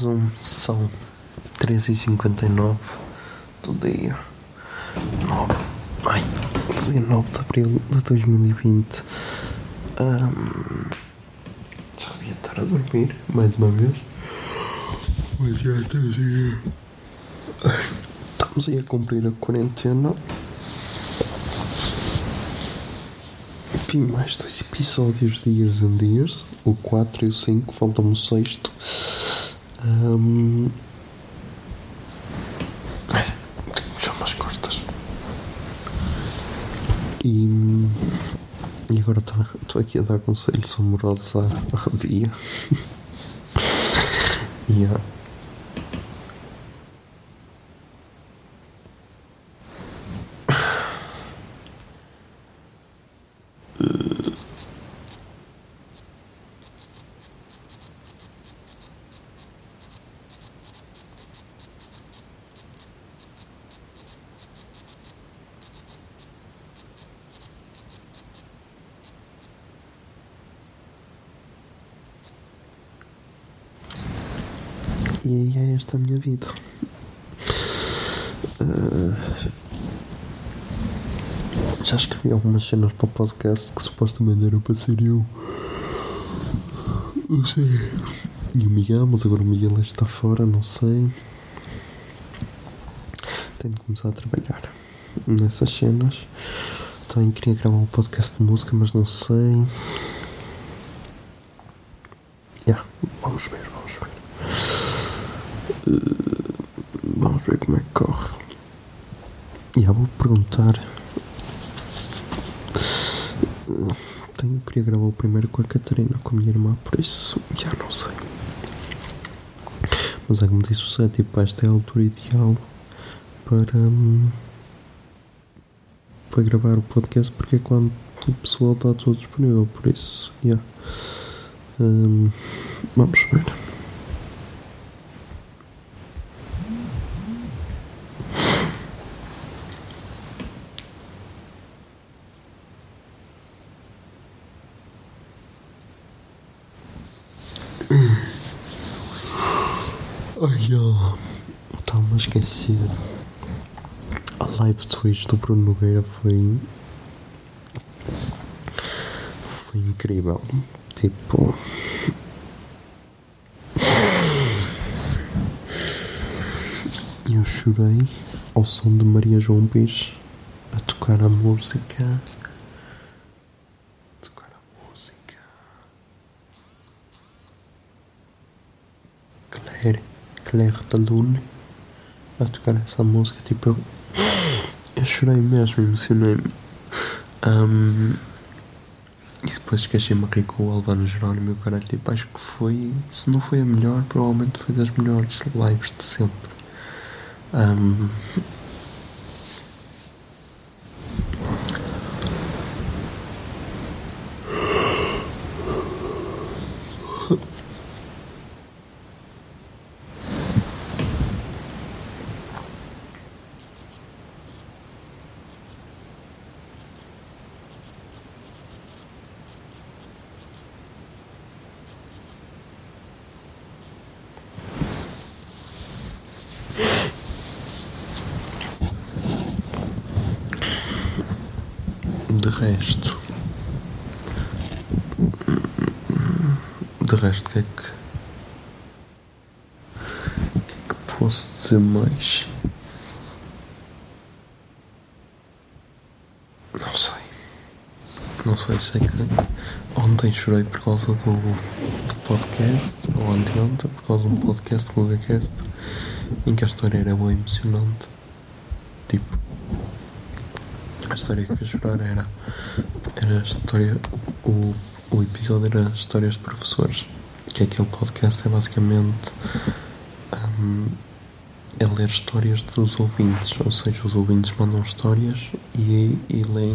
Zoom são 13h59 do dia 9, ai, 19 de abril de 2020. Ahm, já devia estar a dormir mais uma vez, mas já estamos aí. Estamos aí a cumprir a quarentena. Enfim, mais dois episódios Years and Years, o 4 e o 5, falta-me o sexto. Ai, Chama as costas. E, e agora estou aqui a dar conselhos amorosos à, à Bia. e E é esta a minha vida. Ah, já escrevi algumas cenas para o podcast que supostamente era para ser eu. Não sei. E o Miguel, mas agora o Miguel está fora, não sei. Tenho de começar a trabalhar nessas cenas. Também queria gravar um podcast de música, mas não sei. Yeah, vamos ver, vamos ver. Vamos ver como é que corre. Yeah, vou perguntar. Tenho, queria gravar o primeiro com a Catarina, com a minha irmã, por isso já não sei. Mas é como disse o Zé, tipo, esta é a altura ideal para, hum, para gravar o podcast porque é quando o pessoal está todo disponível, por isso, yeah. Hum, vamos ver. Ai, ó. Estava-me a esquecer. A live Twitch do Bruno Nogueira foi. Foi incrível. Tipo. Eu chorei ao som de Maria João Pires a tocar a música. Tocar a música. Claire, Claire da Lune a tocar essa música, tipo, eu, eu chorei mesmo, emocionei-me. Ahm, e depois esqueci-me aqui com o Albano Jerónimo e o caralho, tipo, acho que foi, se não foi a melhor, provavelmente foi das melhores lives de sempre. Ahm, De resto. De resto, o que é que. O que é que posso dizer mais? Não sei. Não sei, sei que ontem chorei por causa do, do podcast, ou anteontem, por causa de um podcast com o Gacast, em que a história era boa emocionante. Tipo, a história que fez chorar era, era a história, o, o episódio era histórias de professores, que aquele podcast é basicamente hum, é ler histórias dos ouvintes, ou seja, os ouvintes mandam histórias e, e leem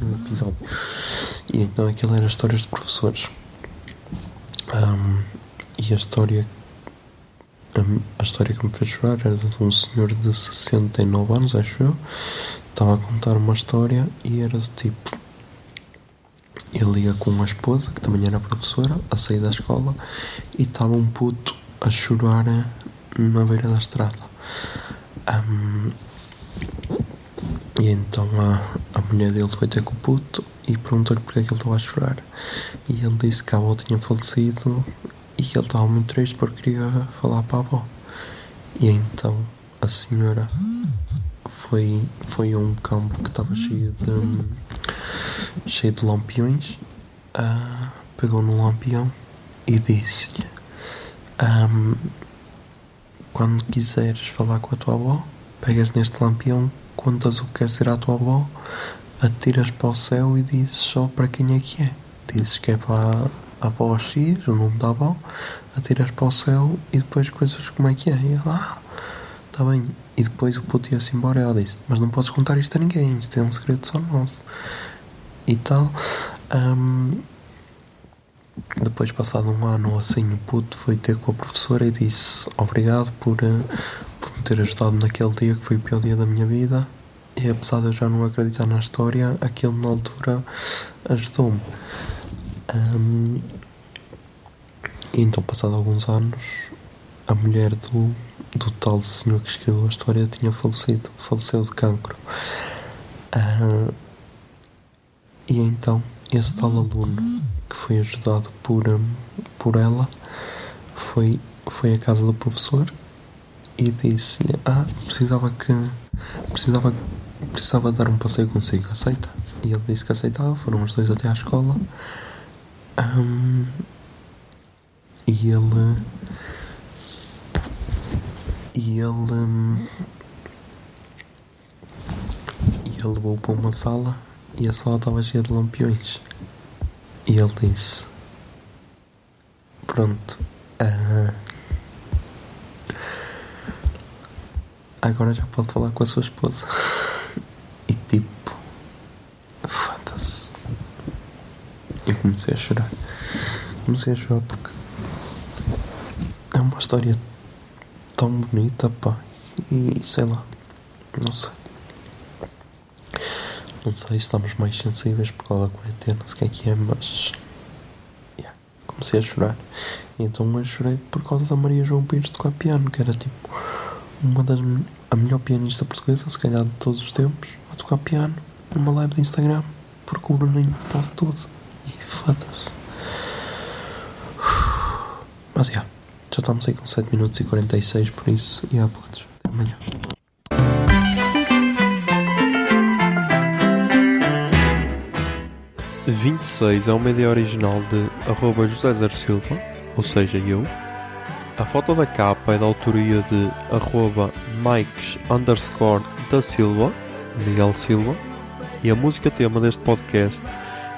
no, episódio. E então aquilo era histórias de professores. Hum, e a história hum, a história que me fez chorar era de um senhor de 69 anos, acho eu. Estava a contar uma história e era do tipo. Ele ia com a esposa, que também era professora, a sair da escola, e estava um puto a chorar na beira da estrada. Hum, e então a, a mulher dele foi ter com o puto e perguntou-lhe porque é que ele estava a chorar. E ele disse que a avó tinha falecido e ele estava muito triste porque queria falar para a avó. E então a senhora foi, foi a um campo que estava cheio de, cheio de lampiões, ah, pegou num lampião e disse-lhe: "Ahm, Quando quiseres falar com a tua avó, pegas neste lampião, contas o que queres dizer à tua avó, atiras para o céu e dizes só para quem é que é. Dizes que é para a avó X, o nome da avó, atiras para o céu e depois coisas como é que é. E ela, ah, está bem. E depois o puto ia-se embora e ela disse: Mas não podes contar isto a ninguém, isto é um segredo só nosso. E tal. Ahm, depois, passado um ano assim, o puto foi ter com a professora e disse: Obrigado por, eh, por me ter ajudado naquele dia que foi o pior dia da minha vida. E apesar de eu já não acreditar na história, aquele na altura ajudou-me. Ahm, e então, passado alguns anos, a mulher do, do tal senhor que escreveu a história tinha falecido, faleceu de cancro. Ah, e então, esse tal aluno que foi ajudado por, hum, por ela foi, foi à casa do professor e disse-lhe: Ah, precisava que. Precisava, precisava dar um passeio consigo, aceita? E ele disse que aceitava, foram os dois até à escola. Hum, e ele. E ele. E ele levou para uma sala e a sala estava cheia de lampiões. E ele disse: Pronto. ah, agora já pode falar com a sua esposa. e tipo. Foda-se. Eu comecei a chorar. Comecei a chorar porque. É uma história tão bonita, pá. E sei lá. Não sei. Não sei se estamos mais sensíveis por causa da quarentena, se que é que é, mas. yeah, comecei a chorar. Então eu chorei por causa da Maria João Pires tocar piano, que era tipo uma das. a melhor pianista portuguesa, se calhar de todos os tempos, a tocar piano numa live de Instagram, porque o Bruninho pode tudo. E foda-se. Mas já, já estamos aí com 7 minutos e 46, por isso, e há putos. Até amanhã. 26 é uma ideia original de arroba José Zer Silva, ou seja, eu. A foto da capa é da autoria de arroba Mikes underscore da Silva, Miguel Silva. E a música tema deste podcast